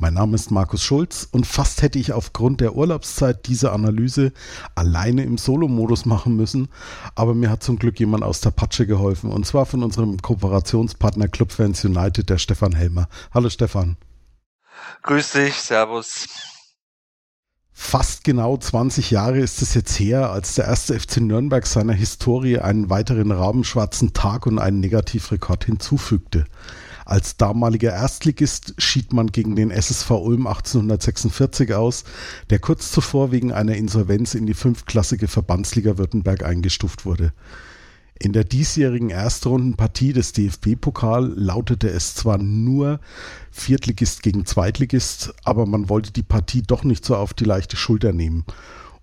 Mein Name ist Markus Schulz und fast hätte ich aufgrund der Urlaubszeit diese Analyse alleine im Solo-Modus machen müssen, aber mir hat zum Glück jemand aus der Patsche geholfen und zwar von unserem Kooperationspartner Clubfans United, der Stefan Helmer. Hallo Stefan. Grüß dich, Servus. Fast genau 20 Jahre ist es jetzt her, als der erste FC Nürnberg seiner Historie einen weiteren rabenschwarzen Tag und einen Negativrekord hinzufügte. Als damaliger Erstligist schied man gegen den SSV Ulm 1846 aus, der kurz zuvor wegen einer Insolvenz in die fünfklassige Verbandsliga Württemberg eingestuft wurde. In der diesjährigen Erstrundenpartie des DFB-Pokal lautete es zwar nur Viertligist gegen Zweitligist, aber man wollte die Partie doch nicht so auf die leichte Schulter nehmen.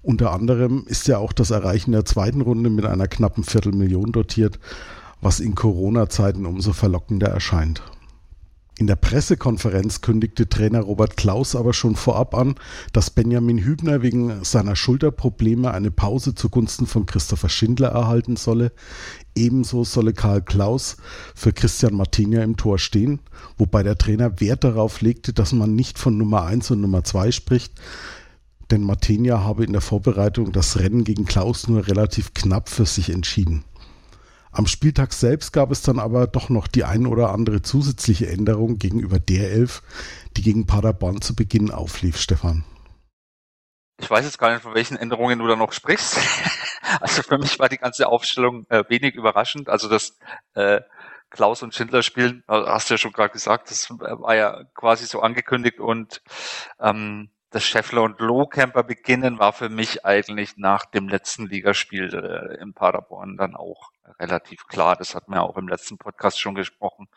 Unter anderem ist ja auch das Erreichen der zweiten Runde mit einer knappen Viertelmillion dotiert, was in Corona-Zeiten umso verlockender erscheint. In der Pressekonferenz kündigte Trainer Robert Klaus aber schon vorab an, dass Benjamin Hübner wegen seiner Schulterprobleme eine Pause zugunsten von Christopher Schindler erhalten solle. Ebenso solle Karl Klaus für Christian Martinia im Tor stehen, wobei der Trainer Wert darauf legte, dass man nicht von Nummer 1 und Nummer 2 spricht, denn Martinia habe in der Vorbereitung das Rennen gegen Klaus nur relativ knapp für sich entschieden. Am Spieltag selbst gab es dann aber doch noch die ein oder andere zusätzliche Änderung gegenüber der Elf, die gegen Paderborn zu Beginn auflief, Stefan. Ich weiß jetzt gar nicht, von welchen Änderungen du da noch sprichst. also für mich war die ganze Aufstellung äh, wenig überraschend. Also das äh, Klaus und Schindler spielen, äh, hast du ja schon gerade gesagt, das war ja quasi so angekündigt und ähm, das Scheffler und Lohkemper beginnen war für mich eigentlich nach dem letzten Ligaspiel äh, in Paderborn dann auch relativ klar. Das hatten wir auch im letzten Podcast schon gesprochen,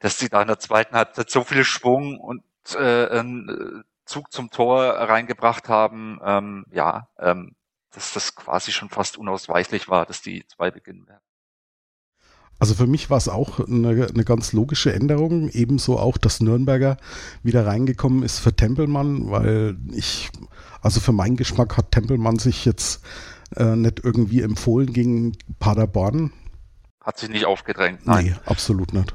dass die da in der zweiten Halbzeit so viel Schwung und äh, einen Zug zum Tor reingebracht haben, ähm, ja, ähm, dass das quasi schon fast unausweichlich war, dass die zwei beginnen werden. Also für mich war es auch eine, eine, ganz logische Änderung. Ebenso auch, dass Nürnberger wieder reingekommen ist für Tempelmann, weil ich, also für meinen Geschmack hat Tempelmann sich jetzt äh, nicht irgendwie empfohlen gegen Paderborn. Hat sich nicht aufgedrängt, nein. Nee, absolut nicht.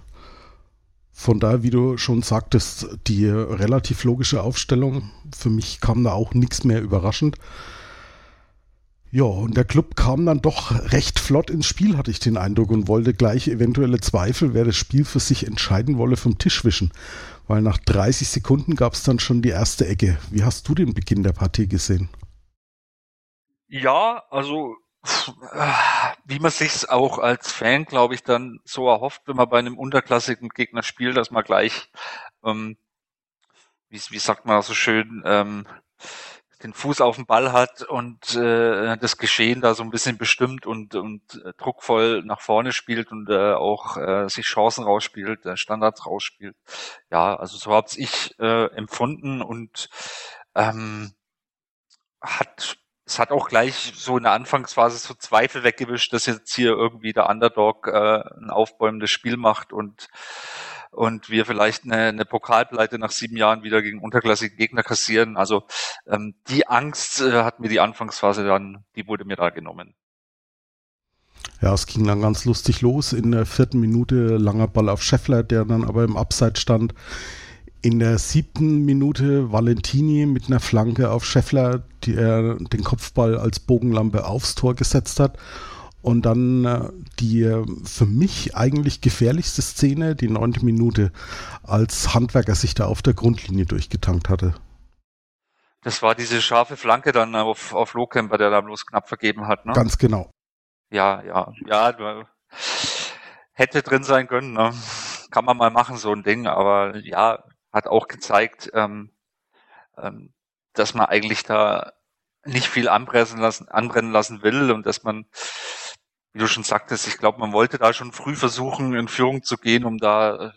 Von daher, wie du schon sagtest, die relativ logische Aufstellung. Für mich kam da auch nichts mehr überraschend. Ja, und der Club kam dann doch recht flott ins Spiel, hatte ich den Eindruck, und wollte gleich eventuelle Zweifel, wer das Spiel für sich entscheiden wolle, vom Tisch wischen. Weil nach 30 Sekunden gab es dann schon die erste Ecke. Wie hast du den Beginn der Partie gesehen? Ja, also wie man sich auch als Fan, glaube ich, dann so erhofft, wenn man bei einem unterklassigen Gegner spielt, dass man gleich, ähm, wie, wie sagt man so schön, ähm, den Fuß auf dem Ball hat und äh, das Geschehen da so ein bisschen bestimmt und, und äh, druckvoll nach vorne spielt und äh, auch äh, sich Chancen rausspielt, äh, Standards rausspielt. Ja, also so hab's ich äh, empfunden und ähm, hat es hat auch gleich so in der Anfangsphase so Zweifel weggewischt, dass jetzt hier irgendwie der Underdog äh, ein aufbäumendes Spiel macht und und wir vielleicht eine, eine Pokalpleite nach sieben Jahren wieder gegen unterklassige Gegner kassieren. Also ähm, die Angst äh, hat mir die Anfangsphase dann, die wurde mir da genommen. Ja, es ging dann ganz lustig los. In der vierten Minute langer Ball auf Scheffler, der dann aber im Abseits stand. In der siebten Minute Valentini mit einer Flanke auf Scheffler, die er den Kopfball als Bogenlampe aufs Tor gesetzt hat. Und dann äh, die äh, für mich eigentlich gefährlichste Szene, die neunte Minute, als Handwerker sich da auf der Grundlinie durchgetankt hatte. Das war diese scharfe Flanke dann auf, auf Lohkemper, der da bloß knapp vergeben hat, ne? Ganz genau. Ja, ja, ja, hätte drin sein können, ne? Kann man mal machen, so ein Ding, aber ja, hat auch gezeigt, ähm, ähm, dass man eigentlich da nicht viel anbrennen lassen, anbrennen lassen will und dass man wie du schon sagtest, ich glaube, man wollte da schon früh versuchen, in Führung zu gehen, um da äh,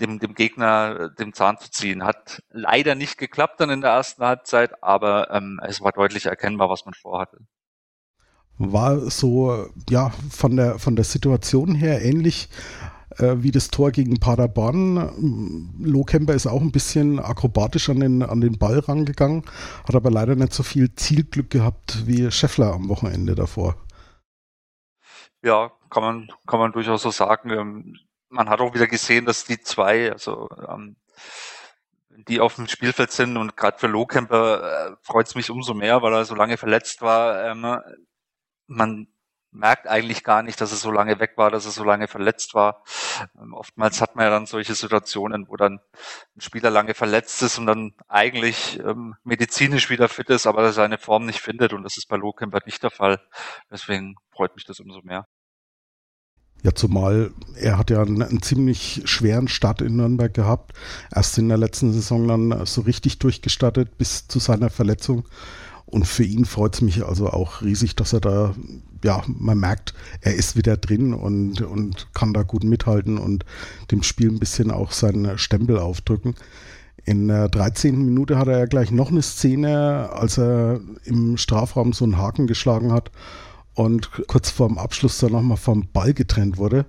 dem, dem Gegner äh, dem Zahn zu ziehen. Hat leider nicht geklappt dann in der ersten Halbzeit, aber ähm, es war deutlich erkennbar, was man vorhatte. War so, ja, von der, von der Situation her ähnlich äh, wie das Tor gegen Paderborn. Lohkemper ist auch ein bisschen akrobatisch an den, an den Ball rangegangen, hat aber leider nicht so viel Zielglück gehabt wie Scheffler am Wochenende davor. Ja, kann man, kann man durchaus so sagen. Ähm, man hat auch wieder gesehen, dass die zwei, also ähm, die auf dem Spielfeld sind und gerade für Lohkemper äh, freut es mich umso mehr, weil er so lange verletzt war. Ähm, man merkt eigentlich gar nicht, dass er so lange weg war, dass er so lange verletzt war. Ähm, oftmals hat man ja dann solche Situationen, wo dann ein Spieler lange verletzt ist und dann eigentlich ähm, medizinisch wieder fit ist, aber seine Form nicht findet und das ist bei Lohkemper nicht der Fall. Deswegen freut mich das umso mehr. Ja, zumal er hat ja einen, einen, ziemlich schweren Start in Nürnberg gehabt. Erst in der letzten Saison dann so richtig durchgestattet bis zu seiner Verletzung. Und für ihn freut es mich also auch riesig, dass er da, ja, man merkt, er ist wieder drin und, und kann da gut mithalten und dem Spiel ein bisschen auch seinen Stempel aufdrücken. In der 13. Minute hat er ja gleich noch eine Szene, als er im Strafraum so einen Haken geschlagen hat und kurz vorm Abschluss dann nochmal vom Ball getrennt wurde.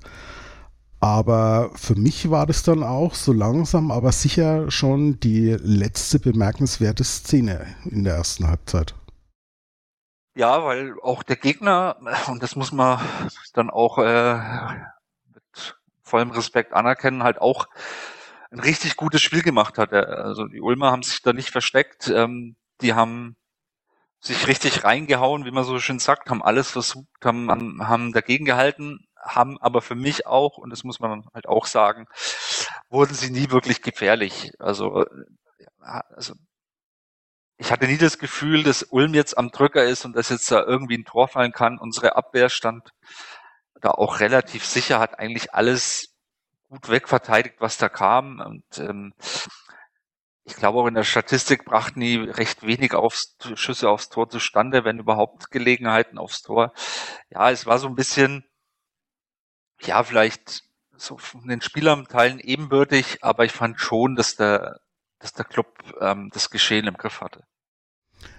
Aber für mich war das dann auch so langsam, aber sicher schon die letzte bemerkenswerte Szene in der ersten Halbzeit. Ja, weil auch der Gegner, und das muss man dann auch äh, mit vollem Respekt anerkennen, halt auch ein richtig gutes Spiel gemacht hat. Also die Ulmer haben sich da nicht versteckt. Ähm, die haben sich richtig reingehauen, wie man so schön sagt, haben alles versucht, haben, haben dagegen gehalten, haben aber für mich auch, und das muss man halt auch sagen, wurden sie nie wirklich gefährlich. Also, also ich hatte nie das Gefühl, dass Ulm jetzt am Drücker ist und dass jetzt da irgendwie ein Tor fallen kann. Unsere Abwehr stand da auch relativ sicher, hat eigentlich alles gut wegverteidigt, was da kam. Und ähm, ich glaube auch in der Statistik brachten die recht wenig aufs, Schüsse aufs Tor zustande, wenn überhaupt Gelegenheiten aufs Tor. Ja, es war so ein bisschen, ja, vielleicht so von den Spielerteilen ebenbürtig, aber ich fand schon, dass der, dass der Club ähm, das Geschehen im Griff hatte.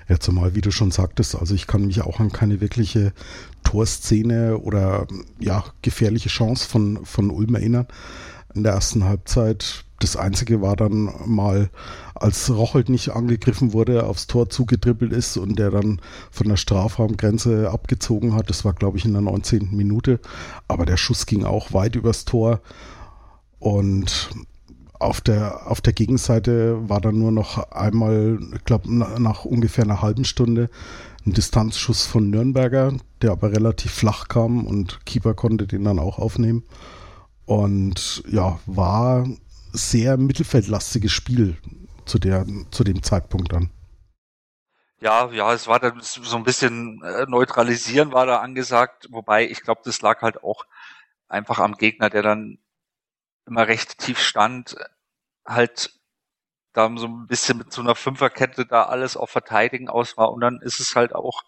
Ja, zumal, wie du schon sagtest, also ich kann mich auch an keine wirkliche Torszene oder ja, gefährliche Chance von, von Ulm erinnern. In der ersten Halbzeit das Einzige war dann mal, als Rochelt nicht angegriffen wurde, aufs Tor zugedribbelt ist und der dann von der Strafraumgrenze abgezogen hat. Das war, glaube ich, in der 19. Minute. Aber der Schuss ging auch weit übers Tor. Und auf der, auf der Gegenseite war dann nur noch einmal, ich glaube, nach ungefähr einer halben Stunde ein Distanzschuss von Nürnberger, der aber relativ flach kam und Keeper konnte den dann auch aufnehmen. Und ja, war sehr mittelfeldlastiges Spiel zu, der, zu dem Zeitpunkt dann. Ja, ja, es war dann so ein bisschen äh, neutralisieren war da angesagt, wobei ich glaube, das lag halt auch einfach am Gegner, der dann immer recht tief stand, halt da so ein bisschen mit so einer Fünferkette da alles auf Verteidigen aus war und dann ist es halt auch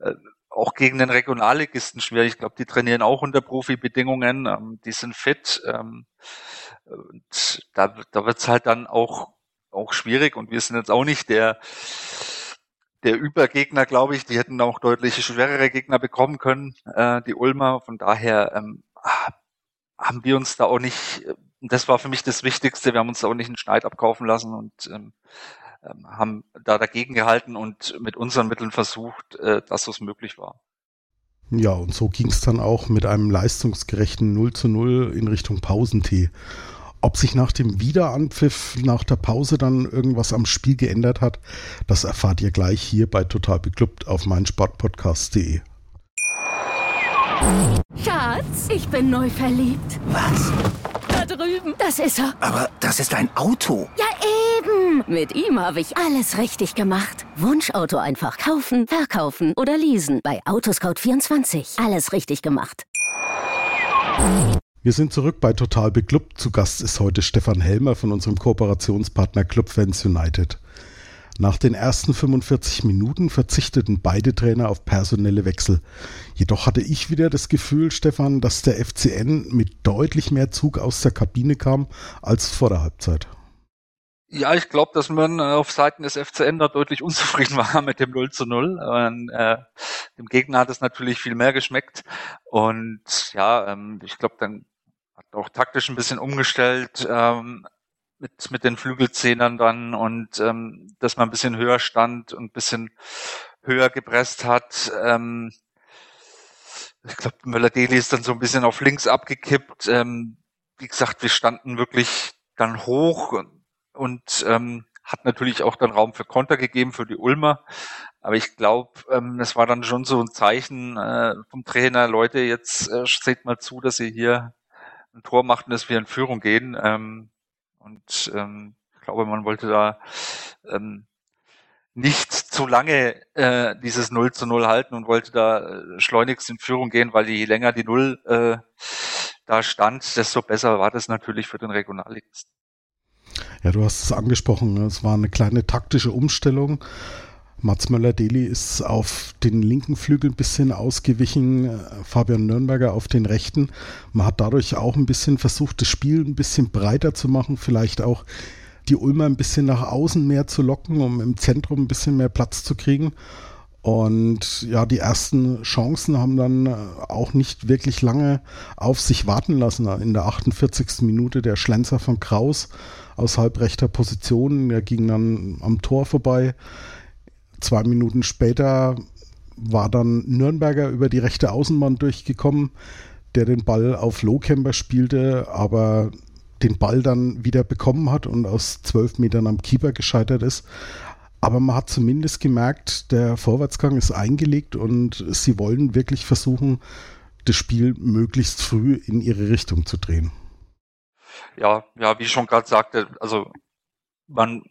äh, auch gegen den Regionalligisten schwer. Ich glaube, die trainieren auch unter Profibedingungen, ähm, die sind fit. Ähm, und da, da wird's halt dann auch, auch schwierig und wir sind jetzt auch nicht der, der Übergegner, glaube ich. Die hätten auch deutlich schwerere Gegner bekommen können, äh, die Ulmer. Von daher ähm, haben wir uns da auch nicht, das war für mich das Wichtigste, wir haben uns da auch nicht einen Schneid abkaufen lassen und ähm, ähm haben da dagegen gehalten und mit unseren Mitteln versucht, äh, dass es möglich war. Ja, und so ging es dann auch mit einem leistungsgerechten 0 zu 0 in Richtung Pausentee. Ob sich nach dem Wiederanpfiff, nach der Pause dann irgendwas am Spiel geändert hat, das erfahrt ihr gleich hier bei Total Beklubbt auf meinsportpodcast.de. Schatz, ich bin neu verliebt. Was? Da drüben. Das ist er. Aber das ist ein Auto. Ja, eben. Mit ihm habe ich alles richtig gemacht. Wunschauto einfach kaufen, verkaufen oder leasen. Bei Autoscout24. Alles richtig gemacht. Wir sind zurück bei Total Beklubbt. Zu Gast ist heute Stefan Helmer von unserem Kooperationspartner Clubfans United. Nach den ersten 45 Minuten verzichteten beide Trainer auf personelle Wechsel. Jedoch hatte ich wieder das Gefühl, Stefan, dass der FCN mit deutlich mehr Zug aus der Kabine kam als vor der Halbzeit. Ja, ich glaube, dass man äh, auf Seiten des FCN da deutlich unzufrieden war mit dem 0 zu 0. Und, äh, dem Gegner hat es natürlich viel mehr geschmeckt. Und ja, ähm, ich glaube, dann hat auch taktisch ein bisschen umgestellt ähm, mit, mit den Flügelzehnern dann und ähm, dass man ein bisschen höher stand und ein bisschen höher gepresst hat. Ähm, ich glaube, Möller-Deli ist dann so ein bisschen auf links abgekippt. Ähm, wie gesagt, wir standen wirklich dann hoch und ähm, hat natürlich auch dann Raum für Konter gegeben für die Ulmer. Aber ich glaube, ähm, es war dann schon so ein Zeichen äh, vom Trainer, Leute, jetzt äh, seht mal zu, dass ihr hier ein Tor macht und dass wir in Führung gehen. Ähm, und ähm, ich glaube, man wollte da ähm, nicht zu lange äh, dieses 0 zu 0 halten und wollte da äh, schleunigst in Führung gehen, weil je länger die Null äh, da stand, desto besser war das natürlich für den Regionalligisten. Ja, du hast es angesprochen. Ne? Es war eine kleine taktische Umstellung. Mats Möller-Deli ist auf den linken Flügel ein bisschen ausgewichen, äh, Fabian Nürnberger auf den rechten. Man hat dadurch auch ein bisschen versucht, das Spiel ein bisschen breiter zu machen, vielleicht auch die Ulmer ein bisschen nach außen mehr zu locken, um im Zentrum ein bisschen mehr Platz zu kriegen. Und ja, die ersten Chancen haben dann äh, auch nicht wirklich lange auf sich warten lassen. In der 48. Minute der Schlenzer von Kraus aus halbrechter Position. Er ging dann am Tor vorbei. Zwei Minuten später war dann Nürnberger über die rechte Außenbahn durchgekommen, der den Ball auf Lohkemper spielte, aber den Ball dann wieder bekommen hat und aus zwölf Metern am Keeper gescheitert ist. Aber man hat zumindest gemerkt, der Vorwärtsgang ist eingelegt und sie wollen wirklich versuchen, das Spiel möglichst früh in ihre Richtung zu drehen ja, ja, wie ich schon gerade sagte, also man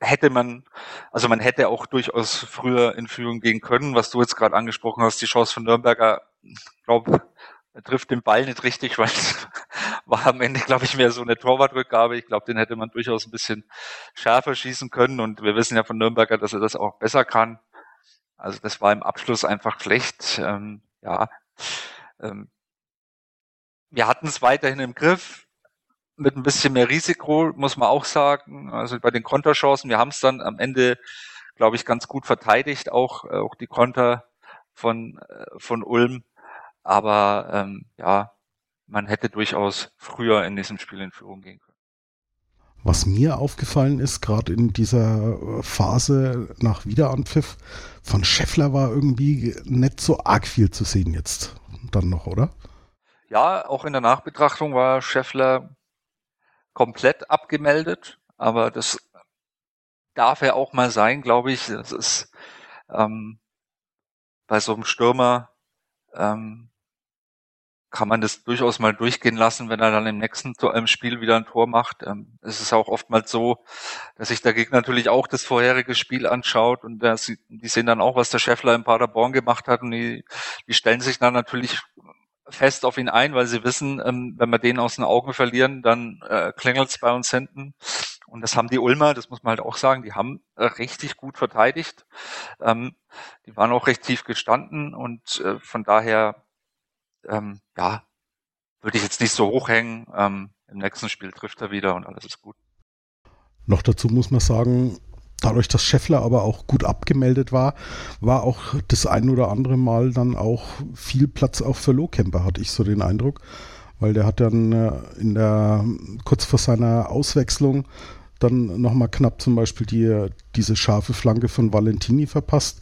hätte man, also man hätte auch durchaus früher in Führung gehen können, was du jetzt gerade angesprochen hast, die Chance von Nürnberger, glaube er trifft den Ball nicht richtig, weil es war am Ende, glaube ich, mehr so eine Torwartrückgabe. Ich glaube, den hätte man durchaus ein bisschen schärfer schießen können und wir wissen ja von Nürnberger, dass er das auch besser kann. Also das war im Abschluss einfach schlecht. Ähm, ja, ähm, wir hatten es weiterhin im Griff mit ein bisschen mehr Risiko, muss man auch sagen. Also bei den Konterchancen, wir haben es dann am Ende, glaube ich, ganz gut verteidigt, auch, äh, auch die Konter von, äh, von Ulm. Aber ähm, ja, man hätte durchaus früher in diesem Spiel in Führung gehen können. Was mir aufgefallen ist, gerade in dieser Phase nach Wiederanpfiff, von Scheffler war irgendwie nicht so arg viel zu sehen jetzt dann noch, oder? Ja, auch in der Nachbetrachtung war Scheffler komplett abgemeldet, aber das darf ja auch mal sein, glaube ich. Das ist ähm, bei so einem Stürmer ähm, kann man das durchaus mal durchgehen lassen, wenn er dann im nächsten Tor, im Spiel wieder ein Tor macht. Ähm, es ist auch oftmals so, dass sich der Gegner natürlich auch das vorherige Spiel anschaut und das, die sehen dann auch, was der Scheffler in Paderborn gemacht hat und die, die stellen sich dann natürlich fest auf ihn ein, weil sie wissen, ähm, wenn wir den aus den Augen verlieren, dann äh, klingelt bei uns hinten. Und das haben die Ulmer, das muss man halt auch sagen, die haben äh, richtig gut verteidigt. Ähm, die waren auch recht tief gestanden und äh, von daher, ähm, ja, würde ich jetzt nicht so hochhängen. Ähm, Im nächsten Spiel trifft er wieder und alles ist gut. Noch dazu muss man sagen, Dadurch, dass Scheffler aber auch gut abgemeldet war, war auch das ein oder andere Mal dann auch viel Platz auch für Lohkemper, hatte ich so den Eindruck. Weil der hat dann äh, in der, kurz vor seiner Auswechslung dann nochmal knapp zum Beispiel die, diese scharfe Flanke von Valentini verpasst.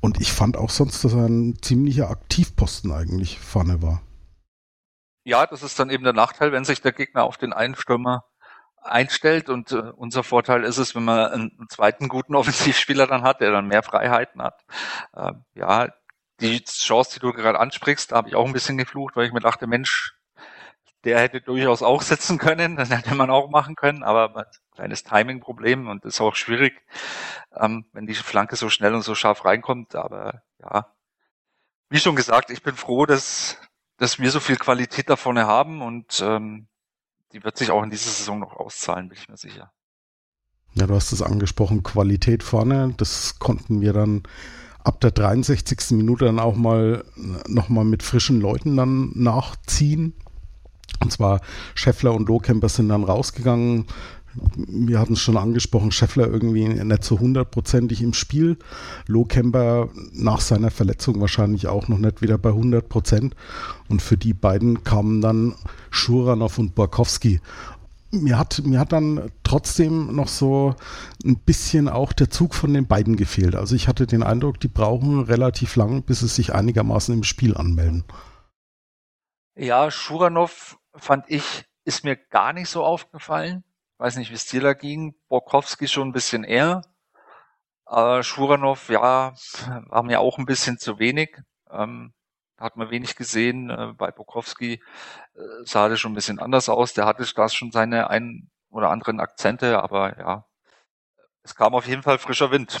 Und ich fand auch sonst, dass er ein ziemlicher Aktivposten eigentlich vorne war. Ja, das ist dann eben der Nachteil, wenn sich der Gegner auf den einen Stürmer einstellt. Und äh, unser Vorteil ist es, wenn man einen, zweiten guten Offensivspieler dann hat, der dann mehr Freiheiten hat. Äh, ja, die Chance, die du gerade ansprichst, da habe ich auch ein bisschen geflucht, weil ich mir dachte, Mensch, der hätte durchaus auch sitzen können, das hätte man auch machen können, aber ein kleines Timing-Problem und ist auch schwierig, ähm, wenn die Flanke so schnell und so scharf reinkommt. Aber ja, wie schon gesagt, ich bin froh, dass, dass wir so viel Qualität da vorne haben und ähm, die wird sich auch in dieser Saison noch auszahlen, bin ich mir sicher. Ja, du hast es angesprochen, Qualität vorne. Das konnten wir dann ab der 63. Minute dann auch mal nochmal mit frischen Leuten dann nachziehen. Und zwar Scheffler und Lohkemper sind dann rausgegangen. Wir hatten es schon angesprochen, Scheffler irgendwie nicht so hundertprozentig im Spiel. Lohkemper nach seiner Verletzung wahrscheinlich auch noch nicht wieder bei 100 Prozent. Und für die beiden kamen dann Schuranov und Borkowski. Mir hat, mir hat dann trotzdem noch so ein bisschen auch der Zug von den beiden gefehlt. Also ich hatte den Eindruck, die brauchen relativ lang, bis sie sich einigermaßen im Spiel anmelden. Ja, Schuranov fand ich, ist mir gar nicht so aufgefallen Weiß nicht, wie es dir da ging. Borkowski schon ein bisschen eher. Äh, Schuranov, ja, war mir auch ein bisschen zu wenig. Ähm, hat man wenig gesehen. Äh, bei Borkowski äh, sah das schon ein bisschen anders aus. Der hatte da schon seine ein oder anderen Akzente, aber ja, es kam auf jeden Fall frischer Wind.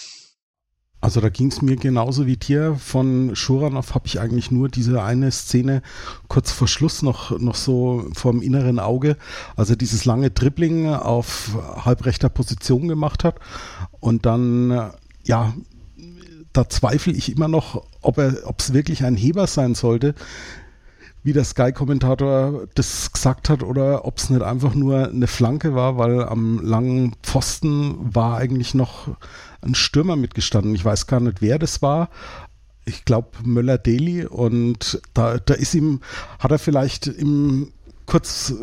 Also da ging es mir genauso wie dir. Von Schuranov habe ich eigentlich nur diese eine Szene kurz vor Schluss noch, noch so vom inneren Auge, also dieses lange Dribbling auf halbrechter Position gemacht hat. Und dann, ja, da zweifle ich immer noch, ob es wirklich ein Heber sein sollte, wie der Sky-Kommentator das gesagt hat, oder ob es nicht einfach nur eine Flanke war, weil am langen Pfosten war eigentlich noch ein Stürmer mitgestanden. Ich weiß gar nicht, wer das war. Ich glaube Möller-Deli und da, da ist ihm, hat er vielleicht im kurz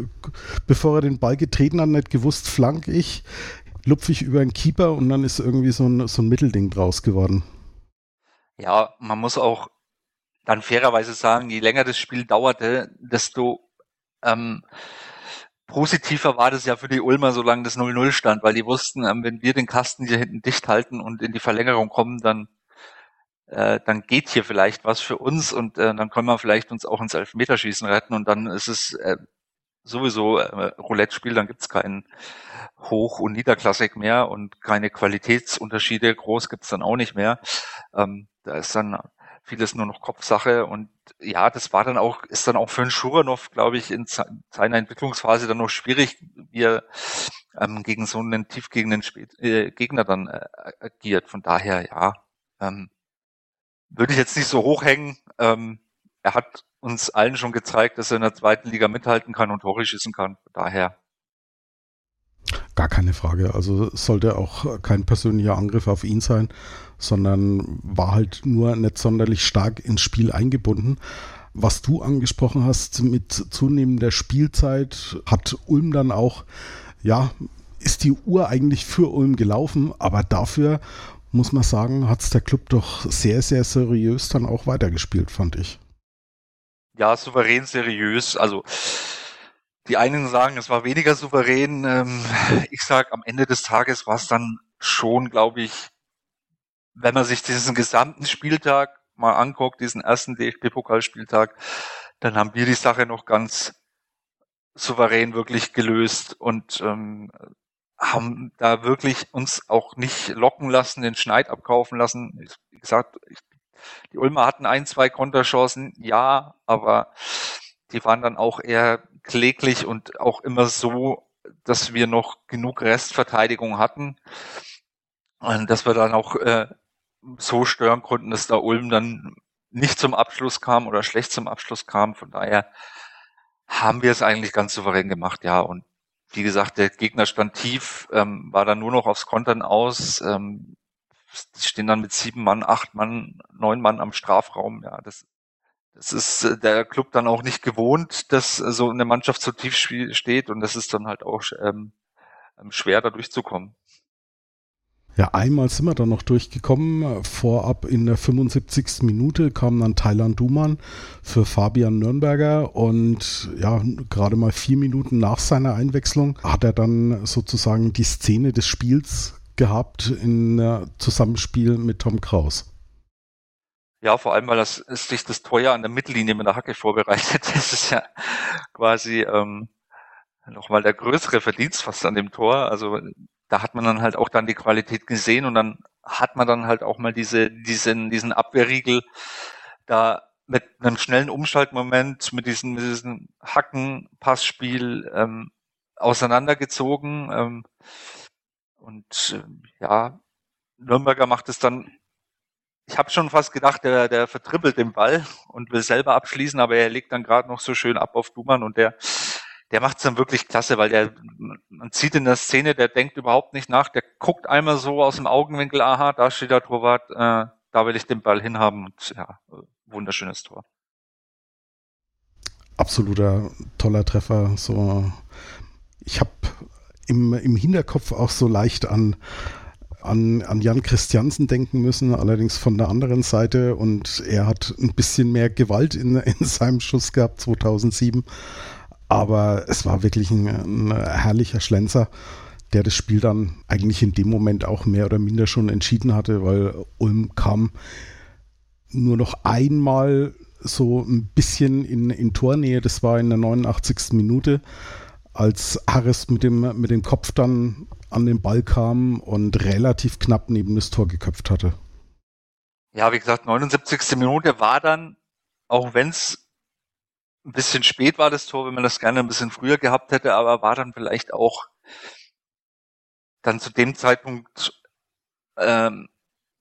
bevor er den Ball getreten hat, nicht gewusst, flank ich, lupfe ich über einen Keeper und dann ist irgendwie so ein, so ein Mittelding draus geworden. Ja, man muss auch dann fairerweise sagen, je länger das Spiel dauerte, desto ähm, positiver war das ja für die Ulmer, solange das 0-0 stand, weil die wussten, ähm, wenn wir den Kasten hier hinten dicht halten und in die Verlängerung kommen, dann äh, dann geht hier vielleicht was für uns und äh, dann können wir vielleicht uns auch ins Elfmeterschießen retten und dann ist es äh, sowieso äh, Roulette-Spiel, dann gibt's keinen Hoch- und Niederklassik mehr und keine Qualitätsunterschiede, groß gibt's dann auch nicht mehr. Ähm, da ist dann vieles nur noch Kopfsache und ja, das war dann auch, ist dann auch für einen Schuranov, glaube ich, in seiner Entwicklungsphase dann noch schwierig, wie er ähm, gegen so einen tiefgegenden äh, Gegner dann äh, agiert. Von daher, ja, ähm, würde ich jetzt nicht so hochhängen. Ähm, er hat uns allen schon gezeigt, dass er in der zweiten Liga mithalten kann und Tore schießen kann. Von daher, Gar keine Frage. Also sollte auch kein persönlicher Angriff auf ihn sein, sondern war halt nur nicht sonderlich stark ins Spiel eingebunden. Was du angesprochen hast mit zunehmender Spielzeit, hat Ulm dann auch, ja, ist die Uhr eigentlich für Ulm gelaufen, aber dafür muss man sagen, hat es der Club doch sehr, sehr seriös dann auch weitergespielt, fand ich. Ja, souverän seriös. Also die einen sagen, es war weniger souverän. Ähm, ich sag, am Ende des Tages war es dann schon, glaube ich, wenn man sich diesen gesamten Spieltag mal anguckt, diesen ersten DFB-Pokalspieltag, dann haben wir die Sache noch ganz souverän wirklich gelöst und ähm, haben da wirklich uns auch nicht locken lassen, den Schneid abkaufen lassen. Wie gesagt, ich, die Ulmer hatten ein, zwei Konterchancen, ja, aber die waren dann auch eher kläglich und auch immer so, dass wir noch genug Restverteidigung hatten. Und dass wir dann auch äh, so stören konnten, dass da Ulm dann nicht zum Abschluss kam oder schlecht zum Abschluss kam. Von daher haben wir es eigentlich ganz souverän gemacht, ja. Und wie gesagt, der Gegner stand tief, ähm, war dann nur noch aufs Kontern aus. Ähm, stehen dann mit sieben Mann, acht Mann, neun Mann am Strafraum. Ja, das es ist äh, der Club dann auch nicht gewohnt, dass äh, so eine Mannschaft so tief steht und das ist dann halt auch ähm, ähm, schwer, da durchzukommen. Ja, einmal sind wir dann noch durchgekommen. Vorab in der 75. Minute kam dann Thailand Duman für Fabian Nürnberger und ja, gerade mal vier Minuten nach seiner Einwechslung hat er dann sozusagen die Szene des Spiels gehabt in Zusammenspiel mit Tom Kraus. Ja, vor allem, weil das ist sich das Teuer an der Mittellinie mit der Hacke vorbereitet. Das ist ja quasi ähm, nochmal der größere Verdienst fast an dem Tor. Also da hat man dann halt auch dann die Qualität gesehen und dann hat man dann halt auch mal diese, diesen, diesen Abwehrriegel da mit einem schnellen Umschaltmoment, mit diesem, mit diesem Hacken-Passspiel ähm, auseinandergezogen. Ähm, und äh, ja, Nürnberger macht es dann ich habe schon fast gedacht, der, der vertrippelt den Ball und will selber abschließen, aber er legt dann gerade noch so schön ab auf Dumann und der der macht es dann wirklich klasse, weil der, man sieht in der Szene, der denkt überhaupt nicht nach, der guckt einmal so aus dem Augenwinkel, aha, da steht der Torwart, äh, da will ich den Ball hinhaben und ja, wunderschönes Tor. Absoluter toller Treffer. So, ich habe im, im Hinterkopf auch so leicht an an, an Jan Christiansen denken müssen, allerdings von der anderen Seite und er hat ein bisschen mehr Gewalt in, in seinem Schuss gehabt 2007, aber es war wirklich ein, ein herrlicher Schlenzer, der das Spiel dann eigentlich in dem Moment auch mehr oder minder schon entschieden hatte, weil Ulm kam nur noch einmal so ein bisschen in, in Tornähe, das war in der 89. Minute, als Harris mit dem, mit dem Kopf dann an den Ball kam und relativ knapp neben das Tor geköpft hatte. Ja, wie gesagt, 79. Minute war dann, auch wenn es ein bisschen spät war, das Tor, wenn man das gerne ein bisschen früher gehabt hätte, aber war dann vielleicht auch dann zu dem Zeitpunkt ähm,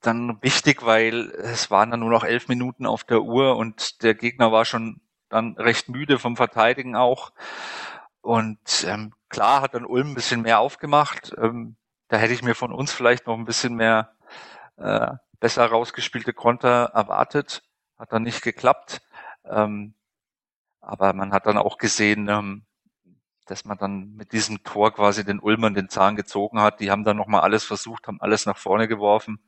dann wichtig, weil es waren dann nur noch elf Minuten auf der Uhr und der Gegner war schon dann recht müde vom Verteidigen auch. Und ähm, klar hat dann Ulm ein bisschen mehr aufgemacht. Ähm, da hätte ich mir von uns vielleicht noch ein bisschen mehr äh, besser rausgespielte Konter erwartet. Hat dann nicht geklappt. Ähm, aber man hat dann auch gesehen, ähm, dass man dann mit diesem Tor quasi den Ulmern den Zahn gezogen hat. Die haben dann nochmal alles versucht, haben alles nach vorne geworfen.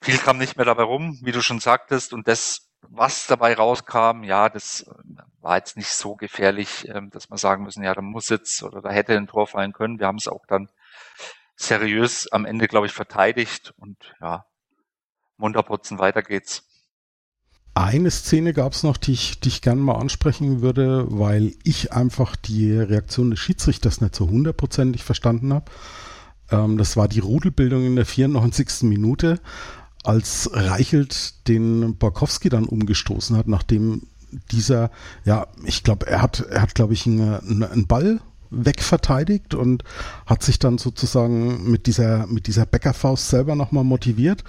Viel kam nicht mehr dabei rum, wie du schon sagtest. Und das, was dabei rauskam, ja, das war jetzt nicht so gefährlich, ähm, dass man sagen müssen, ja, da muss jetzt oder da hätte ein Tor fallen können. Wir haben es auch dann seriös am Ende, glaube ich, verteidigt und ja, munterputzen, weiter geht's. Eine Szene gab es noch, die ich, die ich gerne mal ansprechen würde, weil ich einfach die Reaktion des Schiedsrichters nicht so hundertprozentig verstanden habe. Ähm, das war die Rudelbildung in der 94. Minute, als Reichelt den Borkowski dann umgestoßen hat, nachdem dieser, ja, ich glaube, er hat, er hat, glaube ich, einen, einen Ball wegverteidigt und hat sich dann sozusagen mit dieser, mit dieser Bäckerfaust selber nochmal motiviert.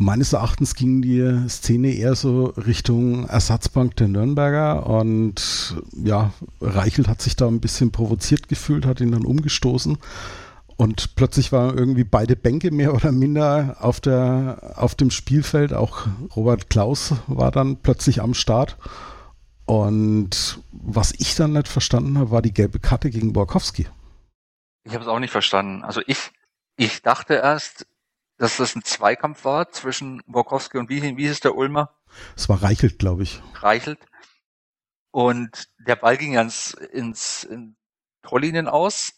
Meines Erachtens ging die Szene eher so Richtung Ersatzbank der Nürnberger und ja, Reichelt hat sich da ein bisschen provoziert gefühlt, hat ihn dann umgestoßen und plötzlich waren irgendwie beide Bänke mehr oder minder auf, der, auf dem Spielfeld. Auch Robert Klaus war dann plötzlich am Start. Und was ich dann nicht verstanden habe, war die gelbe Karte gegen Borkowski. Ich habe es auch nicht verstanden. Also ich, ich dachte erst, dass das ein Zweikampf war zwischen Borkowski und wie, wie ist der Ulmer? Es war Reichelt, glaube ich. Reichelt. Und der Ball ging ganz ins in Torlinien aus.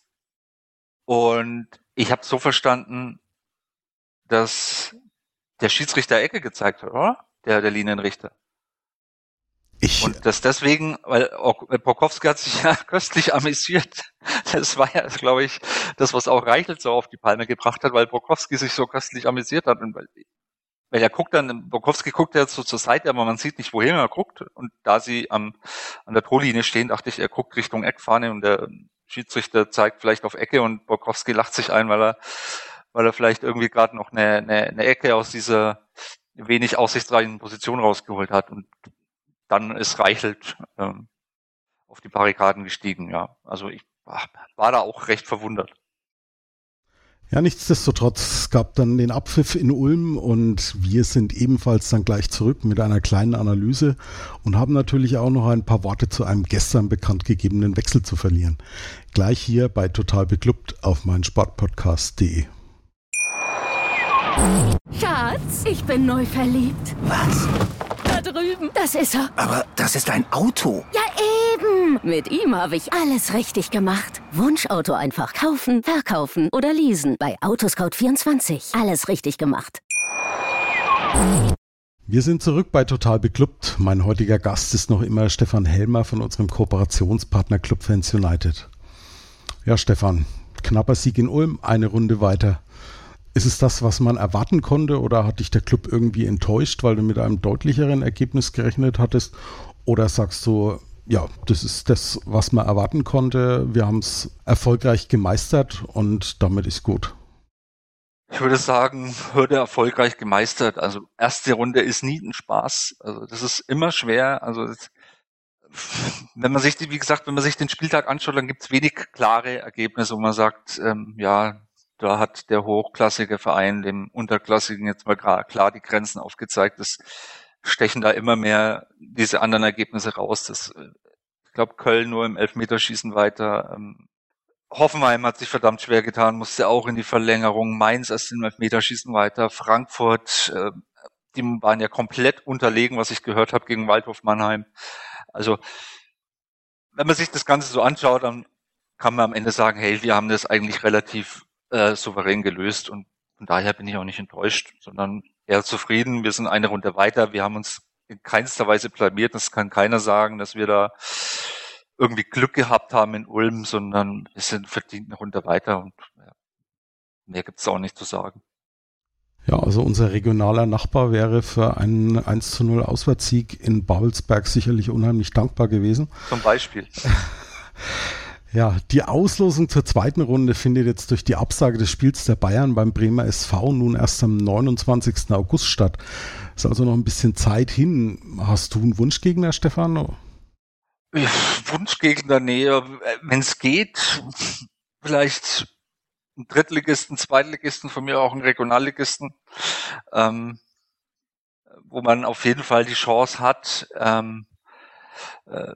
Und ich habe so verstanden, dass der Schiedsrichter Ecke gezeigt hat, oder? Der, der Linienrichter. Ich, und das deswegen, weil Pokowski hat sich ja köstlich amüsiert. Das war ja, glaube ich, das, was auch Reichelt so auf die Palme gebracht hat, weil Pokowski sich so köstlich amüsiert hat. Und weil, weil er guckt dann, Pokowski guckt ja so zur Seite, aber man sieht nicht, wohin er guckt. Und da sie am, an der Torlinie stehen, dachte ich, er guckt Richtung Eckfahne und der Schiedsrichter zeigt vielleicht auf Ecke und Borkowski lacht sich ein, weil er, weil er vielleicht irgendwie gerade noch eine, eine, eine Ecke aus dieser wenig aussichtsreichen Position rausgeholt hat. Und dann ist Reichelt ähm, auf die Barrikaden gestiegen, ja. Also ich war da auch recht verwundert. Ja, nichtsdestotrotz, es gab dann den Abpfiff in Ulm und wir sind ebenfalls dann gleich zurück mit einer kleinen Analyse und haben natürlich auch noch ein paar Worte zu einem gestern bekannt gegebenen Wechsel zu verlieren. Gleich hier bei Total Beklubbt auf Sportpodcast.de. Schatz, ich bin neu verliebt. Was? Da drüben. Das ist er. Aber das ist ein Auto. Ja, eben. Mit ihm habe ich alles richtig gemacht. Wunschauto einfach kaufen, verkaufen oder leasen. Bei Autoscout24. Alles richtig gemacht. Wir sind zurück bei Total Beklubbt. Mein heutiger Gast ist noch immer Stefan Helmer von unserem Kooperationspartner Club Fans United. Ja, Stefan, knapper Sieg in Ulm, eine Runde weiter. Ist es das, was man erwarten konnte oder hat dich der Club irgendwie enttäuscht, weil du mit einem deutlicheren Ergebnis gerechnet hattest? Oder sagst du, ja, das ist das, was man erwarten konnte. Wir haben es erfolgreich gemeistert und damit ist gut. Ich würde sagen, Hürde erfolgreich gemeistert. Also erste Runde ist nie ein Spaß. Also das ist immer schwer. Also wenn man sich, wie gesagt, wenn man sich den Spieltag anschaut, dann gibt es wenig klare Ergebnisse, wo man sagt, ähm, ja, da hat der hochklassige Verein dem unterklassigen jetzt mal klar die Grenzen aufgezeigt. Das stechen da immer mehr diese anderen Ergebnisse raus. Das, äh, glaube, Köln nur im Elfmeterschießen weiter. Ähm, Hoffenheim hat sich verdammt schwer getan, musste auch in die Verlängerung. Mainz erst im Elfmeterschießen weiter. Frankfurt, äh, die waren ja komplett unterlegen, was ich gehört habe, gegen Waldhof Mannheim. Also, wenn man sich das Ganze so anschaut, dann kann man am Ende sagen, hey, wir haben das eigentlich relativ äh, souverän gelöst und von daher bin ich auch nicht enttäuscht, sondern eher zufrieden. Wir sind eine Runde weiter. Wir haben uns in keinster Weise blamiert. Das kann keiner sagen, dass wir da irgendwie Glück gehabt haben in Ulm, sondern wir sind verdient eine Runde weiter und ja, mehr gibt's auch nicht zu sagen. Ja, also unser regionaler Nachbar wäre für einen 1 zu 0 Auswärtssieg in Babelsberg sicherlich unheimlich dankbar gewesen. Zum Beispiel. Ja, die Auslosung zur zweiten Runde findet jetzt durch die Absage des Spiels der Bayern beim Bremer SV nun erst am 29. August statt. Ist also noch ein bisschen Zeit hin. Hast du einen Wunschgegner, Stefano? Wunschgegner, nee, wenn es geht, vielleicht einen Drittligisten, Zweitligisten, von mir auch einen Regionalligisten, ähm, wo man auf jeden Fall die Chance hat, ähm, äh,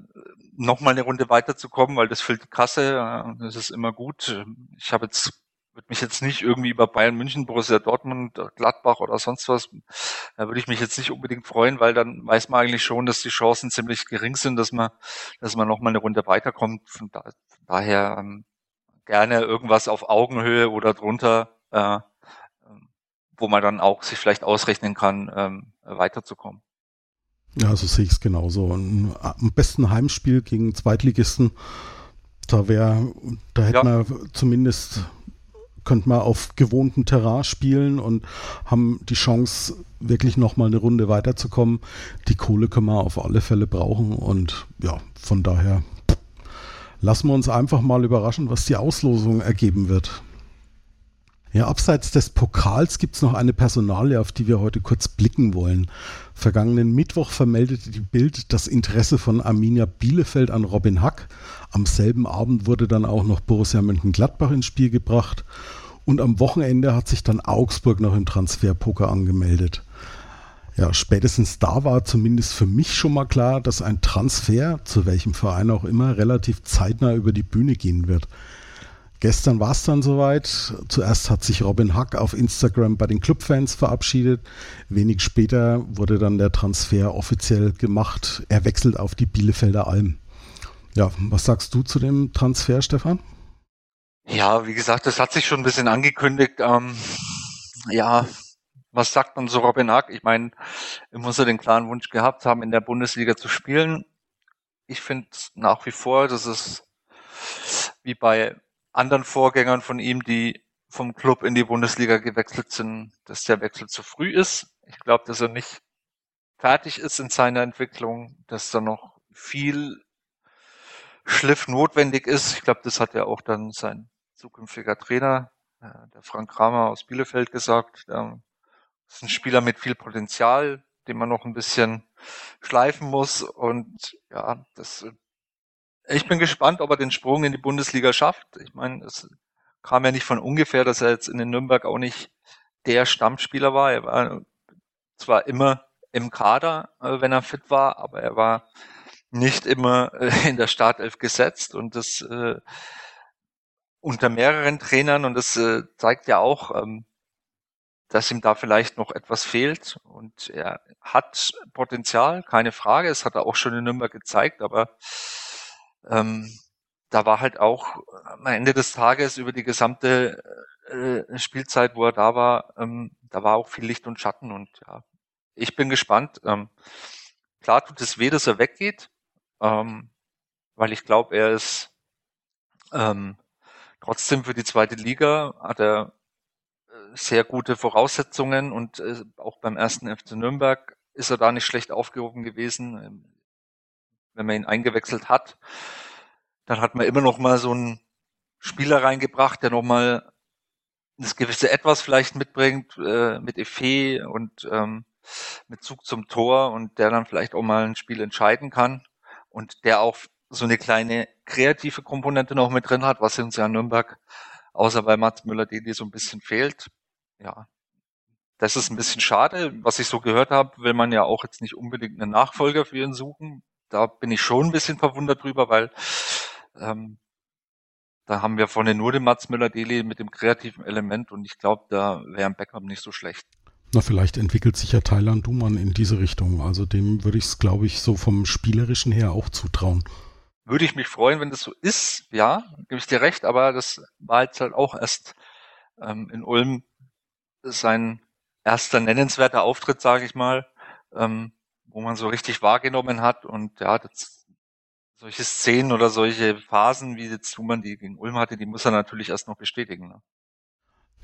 nochmal eine Runde weiterzukommen, weil das füllt die Kasse. Äh, das ist immer gut. Ich habe jetzt würde mich jetzt nicht irgendwie über Bayern München, Borussia Dortmund, Gladbach oder sonst was, da würde ich mich jetzt nicht unbedingt freuen, weil dann weiß man eigentlich schon, dass die Chancen ziemlich gering sind, dass man, dass man nochmal eine Runde weiterkommt. Von, da, von daher ähm, gerne irgendwas auf Augenhöhe oder drunter, äh, wo man dann auch sich vielleicht ausrechnen kann, ähm, weiterzukommen. Ja, so sehe ich es genauso. Ein, am besten Heimspiel gegen Zweitligisten, da wäre, da hätte ja. man zumindest, könnte man auf gewohntem Terrain spielen und haben die Chance, wirklich nochmal eine Runde weiterzukommen. Die Kohle können wir auf alle Fälle brauchen und ja, von daher lassen wir uns einfach mal überraschen, was die Auslosung ergeben wird. Ja, abseits des Pokals gibt es noch eine Personalie, auf die wir heute kurz blicken wollen. Vergangenen Mittwoch vermeldete die Bild das Interesse von Arminia Bielefeld an Robin Hack. Am selben Abend wurde dann auch noch Borussia Mönchengladbach ins Spiel gebracht. Und am Wochenende hat sich dann Augsburg noch im Transferpoker angemeldet. Ja, spätestens da war zumindest für mich schon mal klar, dass ein Transfer, zu welchem Verein auch immer, relativ zeitnah über die Bühne gehen wird. Gestern war es dann soweit. Zuerst hat sich Robin Hack auf Instagram bei den Clubfans verabschiedet. Wenig später wurde dann der Transfer offiziell gemacht. Er wechselt auf die Bielefelder Alm. Ja, was sagst du zu dem Transfer, Stefan? Ja, wie gesagt, das hat sich schon ein bisschen angekündigt. Ähm, ja, was sagt man so Robin Hack? Ich meine, er muss ja den klaren Wunsch gehabt haben, in der Bundesliga zu spielen. Ich finde nach wie vor, dass es wie bei anderen Vorgängern von ihm, die vom Club in die Bundesliga gewechselt sind, dass der Wechsel zu früh ist. Ich glaube, dass er nicht fertig ist in seiner Entwicklung, dass da noch viel Schliff notwendig ist. Ich glaube, das hat ja auch dann sein zukünftiger Trainer, äh, der Frank Kramer aus Bielefeld gesagt. Das ist ein Spieler mit viel Potenzial, den man noch ein bisschen schleifen muss. Und ja, das ich bin gespannt, ob er den Sprung in die Bundesliga schafft. Ich meine, es kam ja nicht von ungefähr, dass er jetzt in den Nürnberg auch nicht der Stammspieler war. Er war zwar immer im Kader, äh, wenn er fit war, aber er war nicht immer äh, in der Startelf gesetzt und das äh, unter mehreren Trainern und das äh, zeigt ja auch, ähm, dass ihm da vielleicht noch etwas fehlt und er hat Potenzial, keine Frage, es hat er auch schon in Nürnberg gezeigt, aber ähm, da war halt auch am Ende des Tages über die gesamte äh, Spielzeit, wo er da war, ähm, da war auch viel Licht und Schatten und ja, ich bin gespannt. Ähm, klar tut es weh, dass er weggeht, ähm, weil ich glaube, er ist ähm, trotzdem für die zweite Liga hat er äh, sehr gute Voraussetzungen und äh, auch beim ersten FC Nürnberg ist er da nicht schlecht aufgehoben gewesen. Wenn man ihn eingewechselt hat, dann hat man immer noch mal so einen Spieler reingebracht, der noch mal das gewisse Etwas vielleicht mitbringt, äh, mit Effet und ähm, mit Zug zum Tor und der dann vielleicht auch mal ein Spiel entscheiden kann. und der auch so eine kleine kreative Komponente noch mit drin hat, was uns ja in Nürnberg außer bei Mats Müller-Deli so ein bisschen fehlt. Ja, das ist ein bisschen schade. Was ich so gehört habe, will man ja auch jetzt nicht unbedingt einen Nachfolger für ihn suchen. Da bin ich schon ein bisschen verwundert drüber, weil ähm, da haben wir vorne nur den Mats Müller-Deli mit dem kreativen Element und ich glaube, da wäre ein Backup nicht so schlecht. Na, vielleicht entwickelt sich ja Thailand Duman in diese Richtung. Also dem würde ich es, glaube ich, so vom Spielerischen her auch zutrauen. Würde ich mich freuen, wenn das so ist, ja, gebe ich dir recht, aber das war jetzt halt auch erst ähm, in Ulm sein erster nennenswerter Auftritt, sage ich mal, ähm, wo man so richtig wahrgenommen hat und ja, das, solche Szenen oder solche Phasen, wie jetzt Thumann die gegen Ulm hatte, die muss er natürlich erst noch bestätigen. Ne?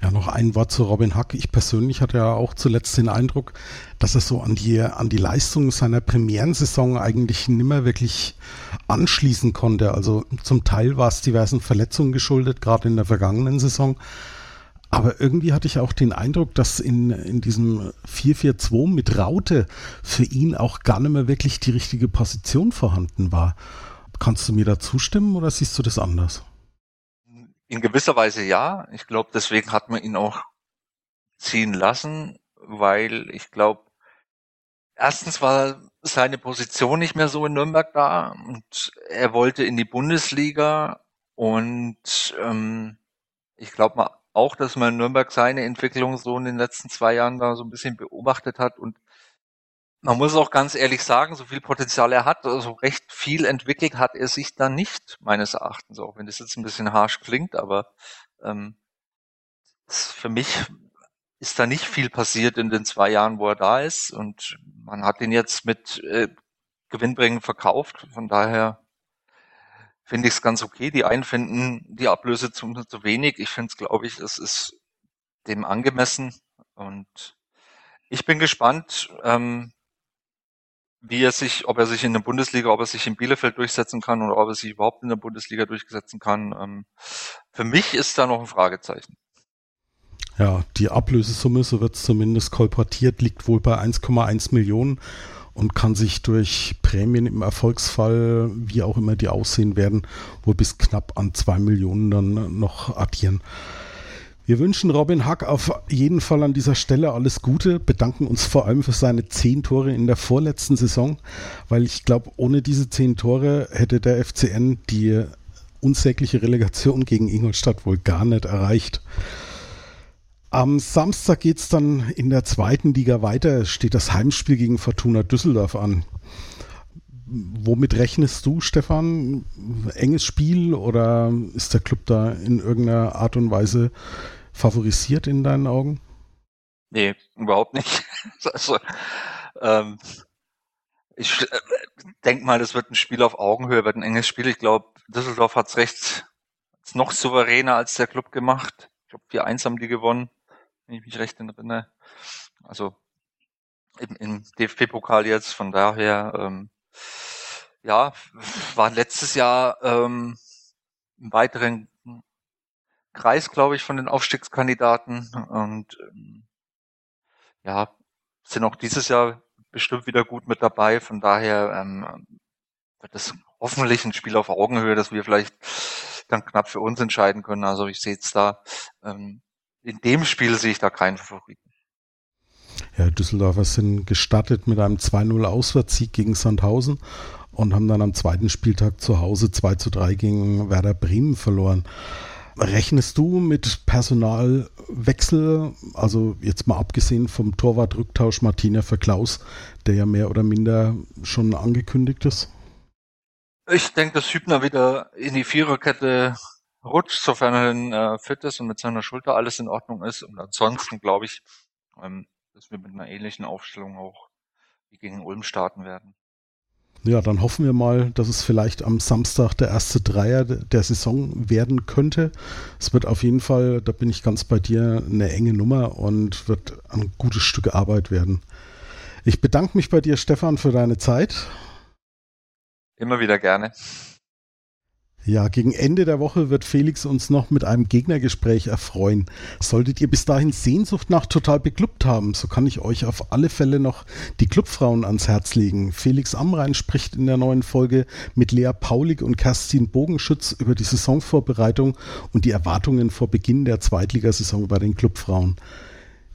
Ja, noch ein Wort zu Robin Hack. Ich persönlich hatte ja auch zuletzt den Eindruck, dass er so an die, an die Leistung seiner Premierensaison eigentlich nimmer wirklich anschließen konnte. Also zum Teil war es diversen Verletzungen geschuldet, gerade in der vergangenen Saison. Aber irgendwie hatte ich auch den Eindruck, dass in, in diesem 4-4-2 mit Raute für ihn auch gar nicht mehr wirklich die richtige Position vorhanden war. Kannst du mir da zustimmen oder siehst du das anders? In gewisser Weise ja. Ich glaube, deswegen hat man ihn auch ziehen lassen, weil ich glaube, erstens war seine Position nicht mehr so in Nürnberg da und er wollte in die Bundesliga und ähm, ich glaube auch, dass man in Nürnberg seine Entwicklung so in den letzten zwei Jahren da so ein bisschen beobachtet hat. Und man muss auch ganz ehrlich sagen, so viel Potenzial er hat, also recht viel entwickelt hat er sich da nicht, meines Erachtens, auch wenn das jetzt ein bisschen harsch klingt, aber ähm, für mich ist da nicht viel passiert in den zwei Jahren, wo er da ist. Und man hat ihn jetzt mit äh, Gewinnbringen verkauft, von daher finde ich es ganz okay. Die einen finden die Ablöse zu, zu wenig. Ich finde es, glaube ich, es ist dem angemessen und ich bin gespannt, ähm, wie er sich, ob er sich in der Bundesliga, ob er sich in Bielefeld durchsetzen kann oder ob er sich überhaupt in der Bundesliga durchsetzen kann. Ähm, für mich ist da noch ein Fragezeichen. Ja, die Ablösesumme, so wird es zumindest kolportiert, liegt wohl bei 1,1 Millionen und kann sich durch Prämien im Erfolgsfall, wie auch immer die aussehen werden, wohl bis knapp an 2 Millionen dann noch addieren. Wir wünschen Robin Hack auf jeden Fall an dieser Stelle alles Gute, bedanken uns vor allem für seine zehn Tore in der vorletzten Saison, weil ich glaube, ohne diese zehn Tore hätte der FCN die unsägliche Relegation gegen Ingolstadt wohl gar nicht erreicht. Am Samstag geht es dann in der zweiten Liga weiter. Es steht das Heimspiel gegen Fortuna Düsseldorf an. Womit rechnest du, Stefan? Enges Spiel oder ist der Club da in irgendeiner Art und Weise favorisiert in deinen Augen? Nee, überhaupt nicht. also, ähm, ich äh, denke mal, das wird ein Spiel auf Augenhöhe, wird ein enges Spiel. Ich glaube, Düsseldorf hat es recht noch souveräner als der Club gemacht. Ich glaube, 4-1 haben die gewonnen, wenn ich mich recht erinnere. Also im, im DFB-Pokal jetzt, von daher, ähm, ja, war letztes Jahr ähm, im weiteren Kreis, glaube ich, von den Aufstiegskandidaten. Und ähm, ja, sind auch dieses Jahr bestimmt wieder gut mit dabei. Von daher ähm, wird es hoffentlich ein Spiel auf Augenhöhe, dass wir vielleicht dann knapp für uns entscheiden können. Also ich sehe jetzt da, ähm, in dem Spiel sehe ich da keinen Favoriten. Ja, Düsseldorfer sind gestartet mit einem 2-0 Auswärtssieg gegen Sandhausen und haben dann am zweiten Spieltag zu Hause 2 zu 3 gegen Werder Bremen verloren. Rechnest du mit Personalwechsel, also jetzt mal abgesehen vom Torwartrücktausch Martina für Klaus, der ja mehr oder minder schon angekündigt ist? Ich denke, dass Hübner wieder in die Viererkette rutscht, sofern er äh, fit ist und mit seiner Schulter alles in Ordnung ist. Und ansonsten glaube ich, ähm, dass wir mit einer ähnlichen Aufstellung auch wie gegen Ulm starten werden. Ja, dann hoffen wir mal, dass es vielleicht am Samstag der erste Dreier der Saison werden könnte. Es wird auf jeden Fall, da bin ich ganz bei dir, eine enge Nummer und wird ein gutes Stück Arbeit werden. Ich bedanke mich bei dir, Stefan, für deine Zeit. Immer wieder gerne. Ja, gegen Ende der Woche wird Felix uns noch mit einem Gegnergespräch erfreuen. Solltet ihr bis dahin Sehnsucht nach total beklubbt haben, so kann ich euch auf alle Fälle noch die Clubfrauen ans Herz legen. Felix Amrein spricht in der neuen Folge mit Lea Paulik und Kerstin Bogenschütz über die Saisonvorbereitung und die Erwartungen vor Beginn der Zweitligasaison bei den Clubfrauen.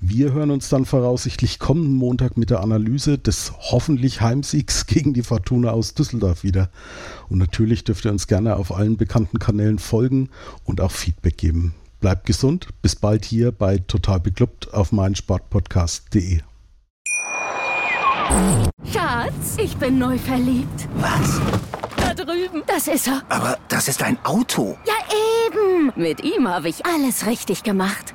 Wir hören uns dann voraussichtlich kommenden Montag mit der Analyse des hoffentlich Heimsiegs gegen die Fortuna aus Düsseldorf wieder. Und natürlich dürft ihr uns gerne auf allen bekannten Kanälen folgen und auch Feedback geben. Bleibt gesund, bis bald hier bei Total Beklubbt auf meinsportpodcast.de. Schatz, ich bin neu verliebt. Was? Da drüben. Das ist er. Aber das ist ein Auto. Ja, eben. Mit ihm habe ich alles richtig gemacht.